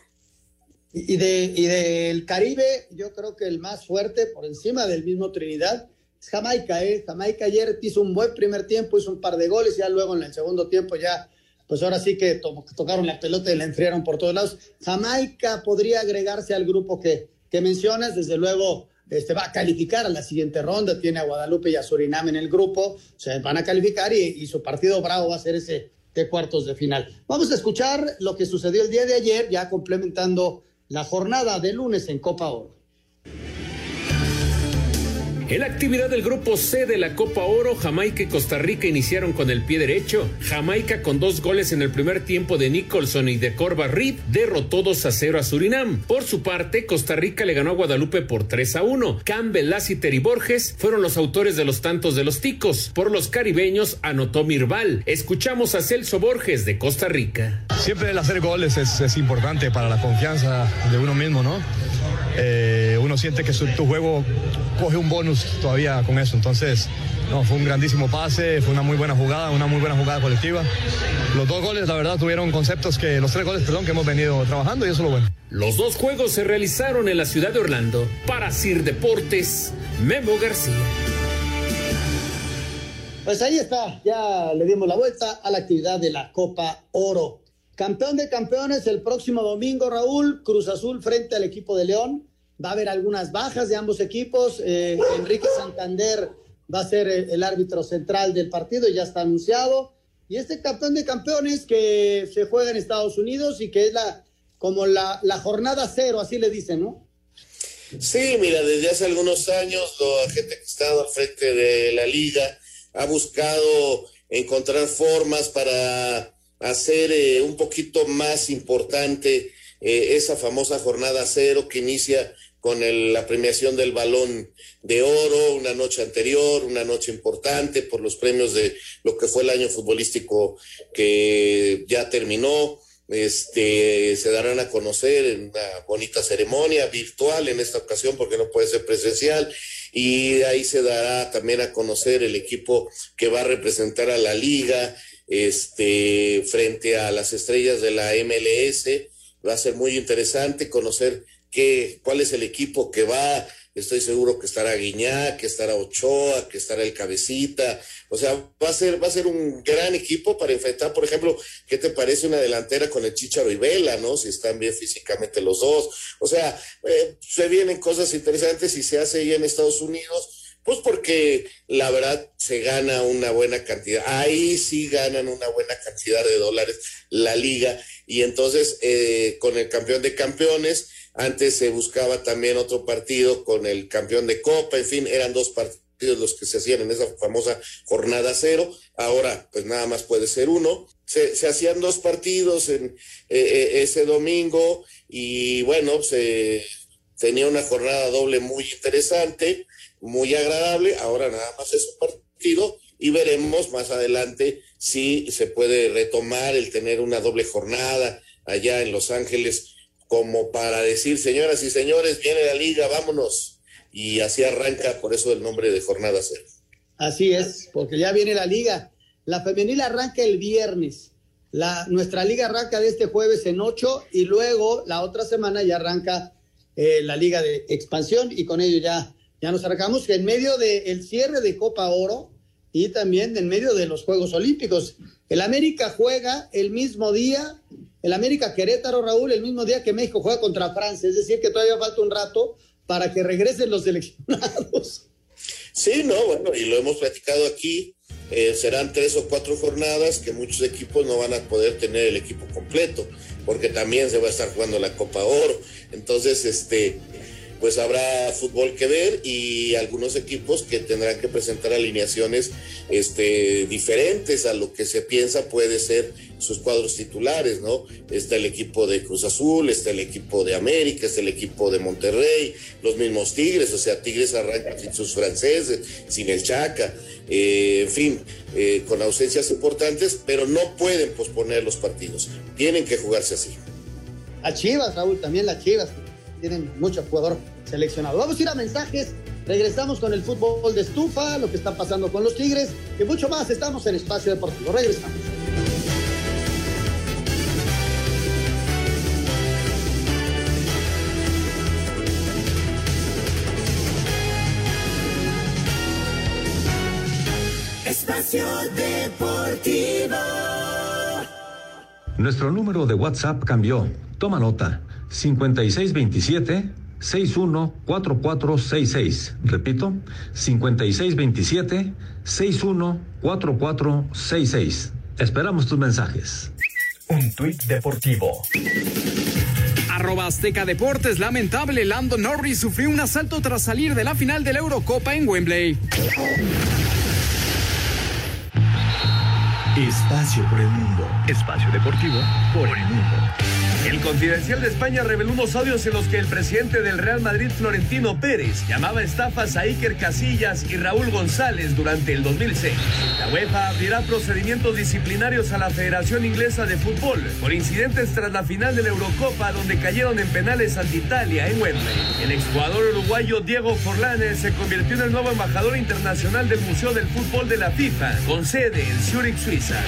Y, de, y del Caribe, yo creo que el más fuerte, por encima del mismo Trinidad, es Jamaica, ¿eh? Jamaica ayer hizo un buen primer tiempo, hizo un par de goles, ya luego en el segundo tiempo ya pues ahora sí que to tocaron la pelota y la enfriaron por todos lados. Jamaica podría agregarse al grupo que, que mencionas, desde luego este, va a calificar a la siguiente ronda, tiene a Guadalupe y a Surinam en el grupo, se van a calificar y, y, su partido bravo va a ser ese de cuartos de final. Vamos a escuchar lo que sucedió el día de ayer, ya complementando la jornada de lunes en Copa Oro. En la actividad del grupo C de la Copa Oro, Jamaica y Costa Rica iniciaron con el pie derecho. Jamaica con dos goles en el primer tiempo de Nicholson y de Corva Reed derrotó 2 a 0 a Surinam. Por su parte, Costa Rica le ganó a Guadalupe por 3 a 1. Campbell, Lassiter y Borges fueron los autores de los tantos de los ticos. Por los caribeños anotó Mirval. Escuchamos a Celso Borges de Costa Rica. Siempre el hacer goles es, es importante para la confianza de uno mismo, ¿no? Eh, uno siente que su, tu juego coge un bonus todavía con eso. Entonces, no, fue un grandísimo pase, fue una muy buena jugada, una muy buena jugada colectiva. Los dos goles, la verdad, tuvieron conceptos que, los tres goles, perdón, que hemos venido trabajando y eso es lo bueno. Los dos juegos se realizaron en la ciudad de Orlando. Para Sir Deportes, Memo García. Pues ahí está, ya le dimos la vuelta a la actividad de la Copa Oro. Campeón de campeones el próximo domingo, Raúl, Cruz Azul frente al equipo de León. Va a haber algunas bajas de ambos equipos. Eh, Enrique Santander va a ser el, el, árbitro central del partido, ya está anunciado. Y este campeón de campeones que se juega en Estados Unidos y que es la como la, la jornada cero, así le dicen, ¿no? Sí, mira, desde hace algunos años la gente que ha estado al frente de la liga ha buscado encontrar formas para hacer eh, un poquito más importante eh, esa famosa jornada cero que inicia con el, la premiación del balón de oro, una noche anterior, una noche importante por los premios de lo que fue el año futbolístico que ya terminó. Este, se darán a conocer en una bonita ceremonia virtual en esta ocasión porque no puede ser presencial y ahí se dará también a conocer el equipo que va a representar a la liga este frente a las estrellas de la MLS va a ser muy interesante conocer cuál es el equipo que va Estoy seguro que estará Guiñá, que estará Ochoa, que estará el Cabecita. O sea, va a ser, va a ser un gran equipo para enfrentar, por ejemplo, ¿qué te parece una delantera con el Chicharo y Vela, no? Si están bien físicamente los dos. O sea, eh, se vienen cosas interesantes y se hace ahí en Estados Unidos. Pues porque la verdad se gana una buena cantidad, ahí sí ganan una buena cantidad de dólares la liga y entonces eh, con el campeón de campeones antes se buscaba también otro partido con el campeón de Copa, en fin, eran dos partidos los que se hacían en esa famosa jornada cero. Ahora, pues nada más puede ser uno. Se, hacían dos partidos eh, eh, ese domingo y bueno, se tenía una jornada doble muy interesante, muy agradable. Ahora nada más es un partido y veremos más adelante si se puede retomar el tener una doble jornada allá en Los Ángeles como para decir, señoras y señores, viene la liga, vámonos. Y así arranca, por eso el nombre de Jornada Cero. Así es, porque ya viene la liga. La femenil arranca el viernes. La, nuestra liga arranca de este jueves en ocho y luego la otra semana ya arranca eh, la liga de expansión y con ello ya, ya nos arrancamos en medio del cierre de Copa Oro y también en medio de los Juegos Olímpicos. El América juega el mismo día el América Querétaro, Raúl, el mismo día que México juega contra Francia, es decir, que todavía falta un rato para que regresen los seleccionados. Sí, no, bueno, y lo hemos platicado aquí, eh, serán tres o cuatro jornadas que muchos equipos no van a poder tener el equipo completo, porque también se va a estar jugando la Copa Oro. Entonces, este, pues habrá fútbol que ver y algunos equipos que tendrán que presentar alineaciones este, diferentes a lo que se piensa puede ser sus cuadros titulares, ¿no? Está el equipo de Cruz Azul, está el equipo de América, está el equipo de Monterrey, los mismos Tigres, o sea, Tigres arrancan sin sus franceses, sin el Chaca, eh, en fin, eh, con ausencias importantes, pero no pueden posponer los partidos, tienen que jugarse así. A Chivas, Raúl, también las Chivas, tienen mucho jugador seleccionado. Vamos a ir a mensajes. Regresamos con el fútbol de estufa, lo que está pasando con los Tigres y mucho más. Estamos en Espacio Deportivo. Regresamos. Espacio Deportivo. Nuestro número de WhatsApp cambió. Toma nota. 5627 614466. Repito, 5627 614466. Esperamos tus mensajes. Un tuit deportivo. Arroba Azteca Deportes. Lamentable, Lando Norris sufrió un asalto tras salir de la final de la Eurocopa en Wembley. Espacio por el mundo. Espacio deportivo por el mundo. El Confidencial de España reveló unos audios en los que el presidente del Real Madrid, Florentino Pérez, llamaba estafas a Iker Casillas y Raúl González durante el 2006. La UEFA abrirá procedimientos disciplinarios a la Federación Inglesa de Fútbol por incidentes tras la final de la Eurocopa donde cayeron en penales ante Italia en Wembley. El exjugador uruguayo Diego Forlán se convirtió en el nuevo embajador internacional del Museo del Fútbol de la FIFA, con sede en Zurich, Suiza.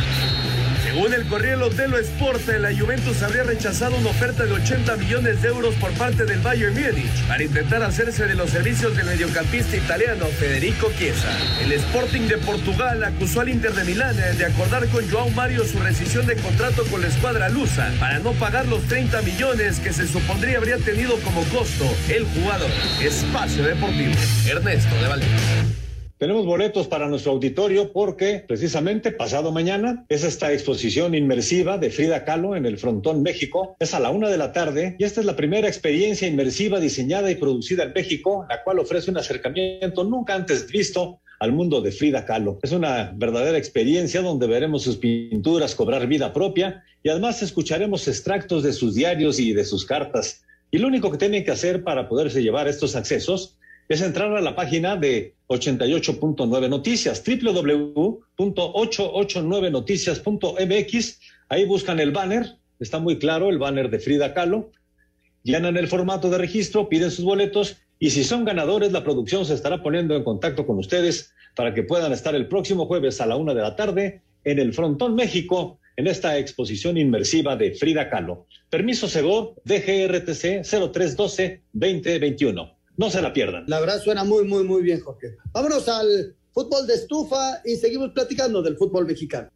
Según el Corriere dello Sport, la Juventus habría rechazado una oferta de 80 millones de euros por parte del Bayern Múnich para intentar hacerse de los servicios del mediocampista italiano Federico Chiesa. El Sporting de Portugal acusó al Inter de Milán de acordar con Joao Mario su rescisión de contrato con la escuadra lusa para no pagar los 30 millones que se supondría habría tenido como costo el jugador. Espacio Deportivo. Ernesto de Valdez. Tenemos boletos para nuestro auditorio porque precisamente pasado mañana es esta exposición inmersiva de Frida Kahlo en el Frontón México. Es a la una de la tarde y esta es la primera experiencia inmersiva diseñada y producida en México, la cual ofrece un acercamiento nunca antes visto al mundo de Frida Kahlo. Es una verdadera experiencia donde veremos sus pinturas cobrar vida propia y además escucharemos extractos de sus diarios y de sus cartas. Y lo único que tienen que hacer para poderse llevar estos accesos es entrar a la página de 88.9 Noticias, www.889noticias.mx. Ahí buscan el banner, está muy claro, el banner de Frida Kahlo. Llenan el formato de registro, piden sus boletos y si son ganadores, la producción se estará poniendo en contacto con ustedes para que puedan estar el próximo jueves a la una de la tarde en el Frontón México en esta exposición inmersiva de Frida Kahlo. Permiso Segó, DGRTC 0312-2021. No se la pierdan. La verdad suena muy, muy, muy bien, Jorge. Vámonos al fútbol de estufa y seguimos platicando del fútbol mexicano.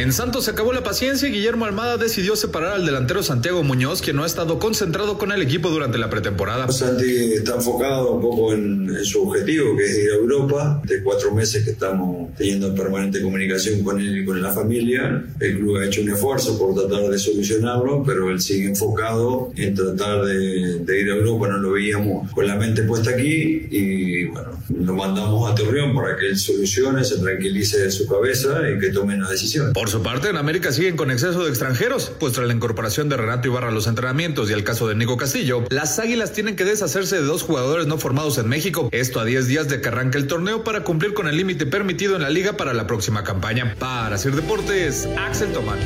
En Santos se acabó la paciencia y Guillermo Almada decidió separar al delantero Santiago Muñoz, quien no ha estado concentrado con el equipo durante la pretemporada. Santi está enfocado un poco en, en, su objetivo, que es ir a Europa. De cuatro meses que estamos teniendo permanente comunicación con él y con la familia. El club ha hecho un esfuerzo por tratar de solucionarlo, pero él sigue enfocado en tratar de, de ir a Europa. No lo veíamos con la mente puesta aquí y bueno, lo mandamos a Torreón para que él solucione, se tranquilice de su cabeza y que tome una decisión. Por su parte, en América siguen con exceso de extranjeros, pues tras la incorporación de Renato Ibarra a los entrenamientos y el caso de Nico Castillo, las Águilas tienen que deshacerse de dos jugadores no formados en México, esto a 10 días de que arranque el torneo para cumplir con el límite permitido en la liga para la próxima campaña. Para Sir Deportes, Axel Tomán.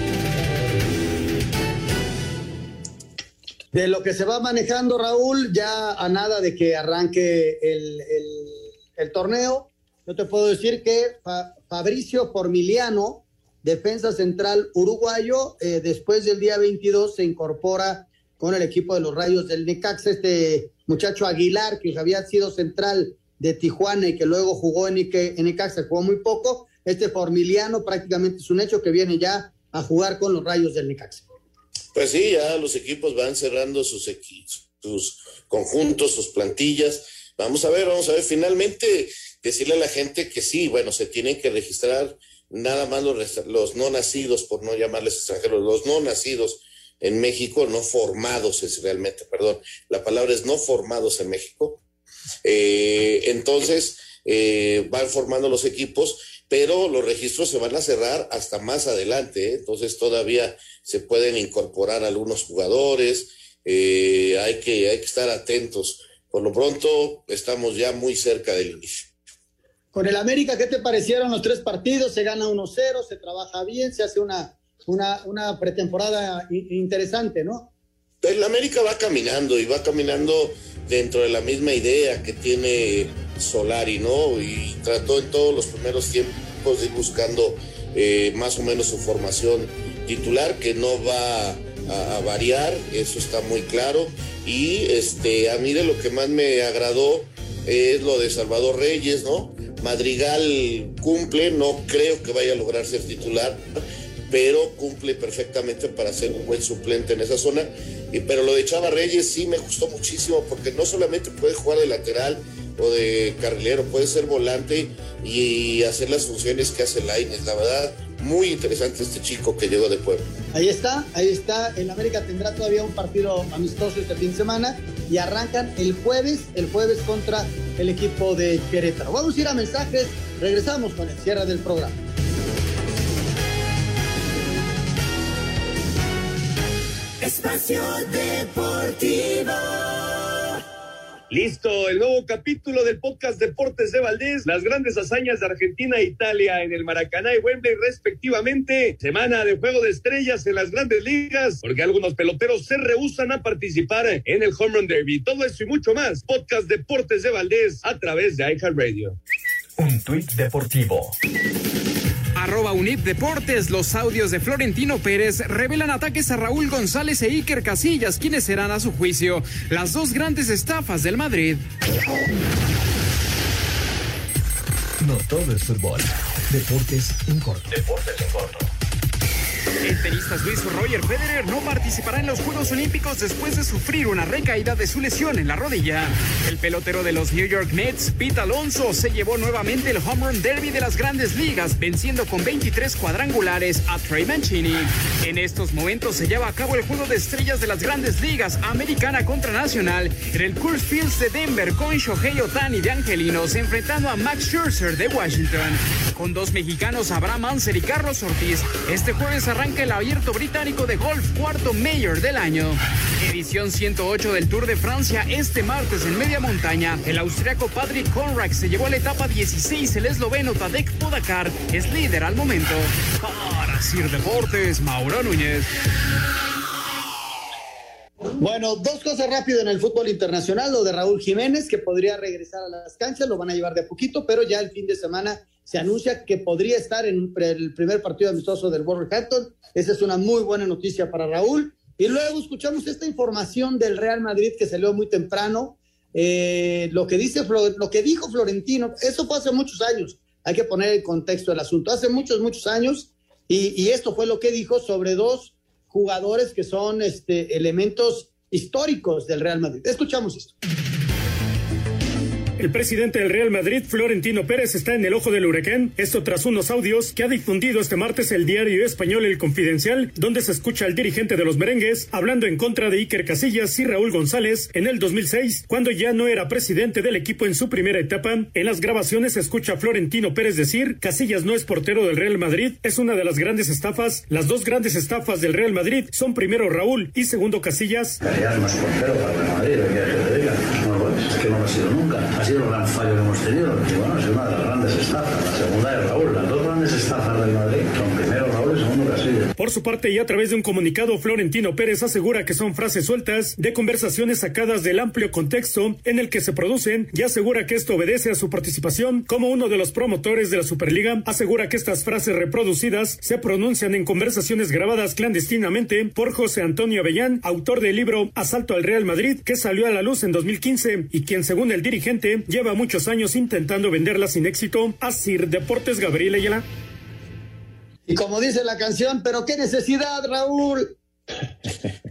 De lo que se va manejando, Raúl, ya a nada de que arranque el, torneo, yo te puedo decir que Fa Fabricio Formiliano, defensa central uruguayo, eh, después del día 22 se incorpora con el equipo de los Rayos del Necaxa, este muchacho Aguilar, que había sido central de Tijuana y que luego jugó en, Ique, en Necaxa, jugó muy poco, este Formiliano prácticamente es un hecho que viene ya a jugar con los Rayos del Necaxa. Pues sí, ya los equipos van cerrando sus, equipos, sus conjuntos, sus plantillas. Vamos a ver, vamos a ver. Finalmente, decirle a la gente que sí, bueno, se tienen que registrar nada más los, los no nacidos, por no llamarles extranjeros, los no nacidos en México, no formados es realmente, perdón, la palabra es no formados en México. Eh, entonces, eh, van formando los equipos, pero los registros se van a cerrar hasta más adelante, ¿eh? entonces todavía se pueden incorporar algunos jugadores, eh, hay, que, hay que estar atentos. Por lo pronto, estamos ya muy cerca del inicio. Con el América, ¿qué te parecieron los tres partidos? Se gana 1-0, se trabaja bien, se hace una, una, una pretemporada interesante, ¿no? El América va caminando y va caminando dentro de la misma idea que tiene Solari, ¿no? Y trató en todos los primeros tiempos de ir buscando eh, más o menos su formación titular, que no va a, a, variar, eso está muy claro. Y este, a mí de lo que más me agradó es lo de Salvador Reyes, ¿no? Madrigal cumple, no creo que vaya a lograr ser titular, pero cumple perfectamente para ser un buen suplente en esa zona. Y, pero lo de Chava Reyes sí me gustó muchísimo porque no solamente puede jugar de lateral o de carrilero, puede ser volante y hacer las funciones que hace Lainez. La verdad, muy interesante este chico que llegó de Puebla. Ahí está, ahí está. El América tendrá todavía un partido amistoso este fin de semana y arrancan el jueves, el jueves contra el equipo de Querétaro. Vamos a ir a mensajes, regresamos con el cierre del programa. Espacio Deportivo. Listo, el nuevo capítulo del podcast Deportes de Valdés, las grandes hazañas de Argentina e Italia en el Maracaná y Wembley respectivamente, semana de juego de estrellas en las grandes ligas, porque algunos peloteros se rehusan a participar en el Home Run Derby. Todo eso y mucho más, podcast Deportes de Valdés a través de iHeartRadio. Un tuit deportivo arroba Unip Deportes, los audios de Florentino Pérez revelan ataques a Raúl González e Iker Casillas, quienes serán a su juicio las dos grandes estafas del Madrid. No todo es fútbol. Deportes en corto. Deportes en corto. El tenista suizo Roger Federer no participará en los Juegos Olímpicos después de sufrir una recaída de su lesión en la rodilla. El pelotero de los New York Mets, Pete Alonso, se llevó nuevamente el Home Run Derby de las grandes ligas, venciendo con 23 cuadrangulares a Trey Mancini. En estos momentos se lleva a cabo el juego de estrellas de las grandes ligas, americana contra nacional, en el Coors Fields de Denver con Shohei Otani de Angelinos, enfrentando a Max Scherzer de Washington. Con dos mexicanos, Abraham Anser y Carlos Ortiz, este jueves arranca el abierto británico de golf, cuarto mayor del año. Edición 108 del Tour de Francia este martes en media montaña. El austriaco Patrick Conrad se llevó a la etapa 16, el esloveno Tadek Podacar es líder al momento. Para Sir Deportes, Mauro Núñez. Bueno, dos cosas rápido en el fútbol internacional. Lo de Raúl Jiménez, que podría regresar a las canchas, lo van a llevar de a poquito, pero ya el fin de semana se anuncia que podría estar en el primer partido amistoso del Wolverhampton. Esa es una muy buena noticia para Raúl. Y luego escuchamos esta información del Real Madrid que salió muy temprano. Eh, lo, que dice, lo que dijo Florentino, eso fue hace muchos años. Hay que poner en contexto el asunto. Hace muchos, muchos años. Y esto fue lo que dijo sobre dos jugadores que son este, elementos históricos del Real Madrid. Escuchamos esto. El presidente del Real Madrid, Florentino Pérez, está en el ojo del huracán. Esto tras unos audios que ha difundido este martes el diario español El Confidencial, donde se escucha al dirigente de los merengues hablando en contra de Iker Casillas y Raúl González en el 2006, cuando ya no era presidente del equipo en su primera etapa. En las grabaciones se escucha Florentino Pérez decir: Casillas no es portero del Real Madrid, es una de las grandes estafas. Las dos grandes estafas del Real Madrid son primero Raúl y segundo Casillas. Casillas no es portero para el Madrid, que no lo ha sido nunca. Ha sido el gran fallo que hemos tenido. Y bueno, es una de las grandes estafas. La segunda es Raúl. Las dos grandes estafas del Madrid son primero Raúl y segundo Casillas. Por su parte, y a través de un comunicado, Florentino Pérez asegura que son frases sueltas de conversaciones sacadas del amplio contexto en el que se producen y asegura que esto obedece a su participación como uno de los promotores de la Superliga. Asegura que estas frases reproducidas se pronuncian en conversaciones grabadas clandestinamente por José Antonio Avellán, autor del libro Asalto al Real Madrid, que salió a la luz en 2015 y quien, según el dirigente, lleva muchos años intentando venderla sin éxito a Sir Deportes Gabriel Ayala. Y como dice la canción, pero qué necesidad, Raúl.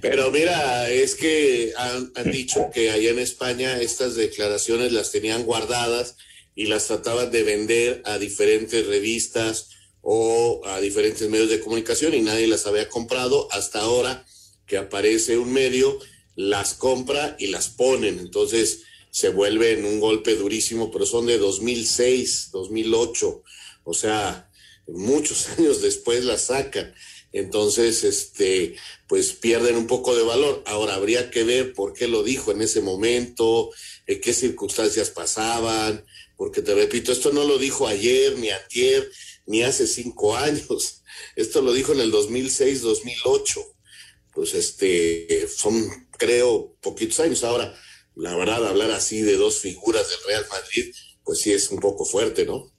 Pero mira, es que han, dicho que allá en España estas declaraciones las tenían guardadas y las trataban de vender a diferentes revistas o a diferentes medios de comunicación y nadie las había comprado hasta ahora que aparece un medio, las compra y las ponen. Entonces se vuelve en un golpe durísimo, pero son de 2006, 2008, o sea, muchos años después las sacan. Entonces, este, pues pierden un poco de valor. Ahora habría que ver por qué lo dijo en ese momento, en qué circunstancias pasaban, porque te repito, esto no lo dijo ayer, ni ayer, ni hace cinco años. Esto lo dijo en el 2006, 2008. Pues este, son, creo, poquitos años. Ahora, la verdad, hablar así de dos figuras del Real Madrid, pues sí es un poco fuerte, ¿no?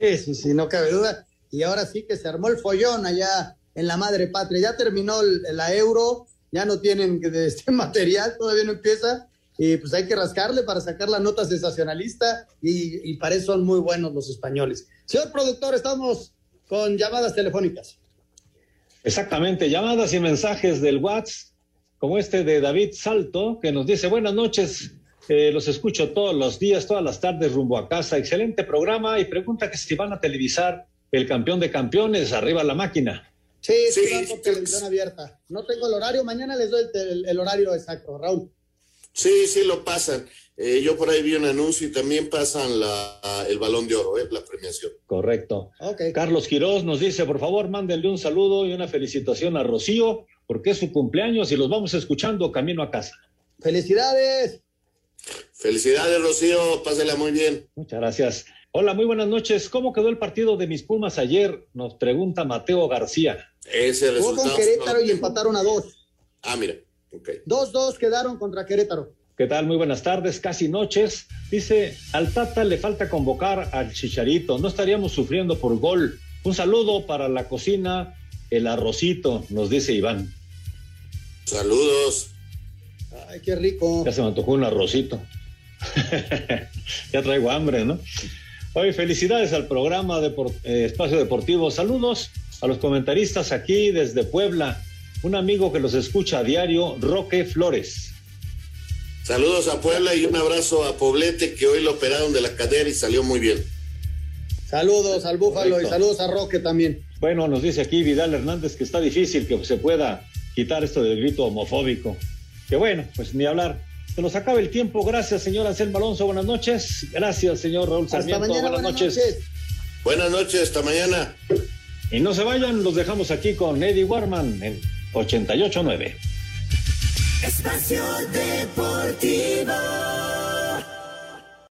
Sí, sí, no cabe duda. Y ahora sí que se armó el follón allá en la madre patria. Ya terminó la euro, ya no tienen este material, todavía no empieza. Y pues hay que rascarle para sacar la nota sensacionalista y, y para eso son muy buenos los españoles. Señor productor, estamos con llamadas telefónicas. Exactamente, llamadas y mensajes del WhatsApp, como este de David Salto, que nos dice, buenas noches, eh, los escucho todos los días, todas las tardes rumbo a casa, excelente programa y pregunta que si van a televisar el campeón de campeones, arriba la máquina. Sí, sí, sí televisión abierta. No tengo el horario, mañana les doy el, el, el horario exacto, Raúl. Sí, sí lo pasan. Eh, yo por ahí vi un anuncio y también pasan la, el balón de oro, ¿eh? la premiación. Correcto. Okay. Carlos Quiroz nos dice, por favor, mándenle un saludo y una felicitación a Rocío, porque es su cumpleaños y los vamos escuchando camino a casa. ¡Felicidades! Felicidades, Rocío, pásela muy bien. Muchas gracias. Hola, muy buenas noches. ¿Cómo quedó el partido de mis Pumas ayer? Nos pregunta Mateo García. Ese resultado. Jugó con Querétaro y empataron a dos. Ah, mira. Okay. Dos, dos quedaron contra Querétaro. ¿Qué tal? Muy buenas tardes, casi noches. Dice, al Tata le falta convocar al Chicharito. No estaríamos sufriendo por gol. Un saludo para la cocina, el arrocito, nos dice Iván. Saludos. Ay, qué rico. Ya se me antojó un arrocito. ya traigo hambre, ¿no? Hoy felicidades al programa de eh, Espacio Deportivo. Saludos a los comentaristas aquí desde Puebla. Un amigo que los escucha a diario, Roque Flores. Saludos a Puebla y un abrazo a Poblete que hoy lo operaron de la cadera y salió muy bien. Saludos al Búfalo y saludos a Roque también. Bueno, nos dice aquí Vidal Hernández que está difícil que se pueda quitar esto del grito homofóbico. Que bueno, pues ni hablar. Se nos acaba el tiempo. Gracias, señor Anselmo Alonso. Buenas noches. Gracias, señor Raúl Sarmiento. buenas, noches. noches. Buenas noches, hasta mañana. Y no se vayan, los dejamos aquí con Eddie Warman en 88.9. Espacio Deportivo.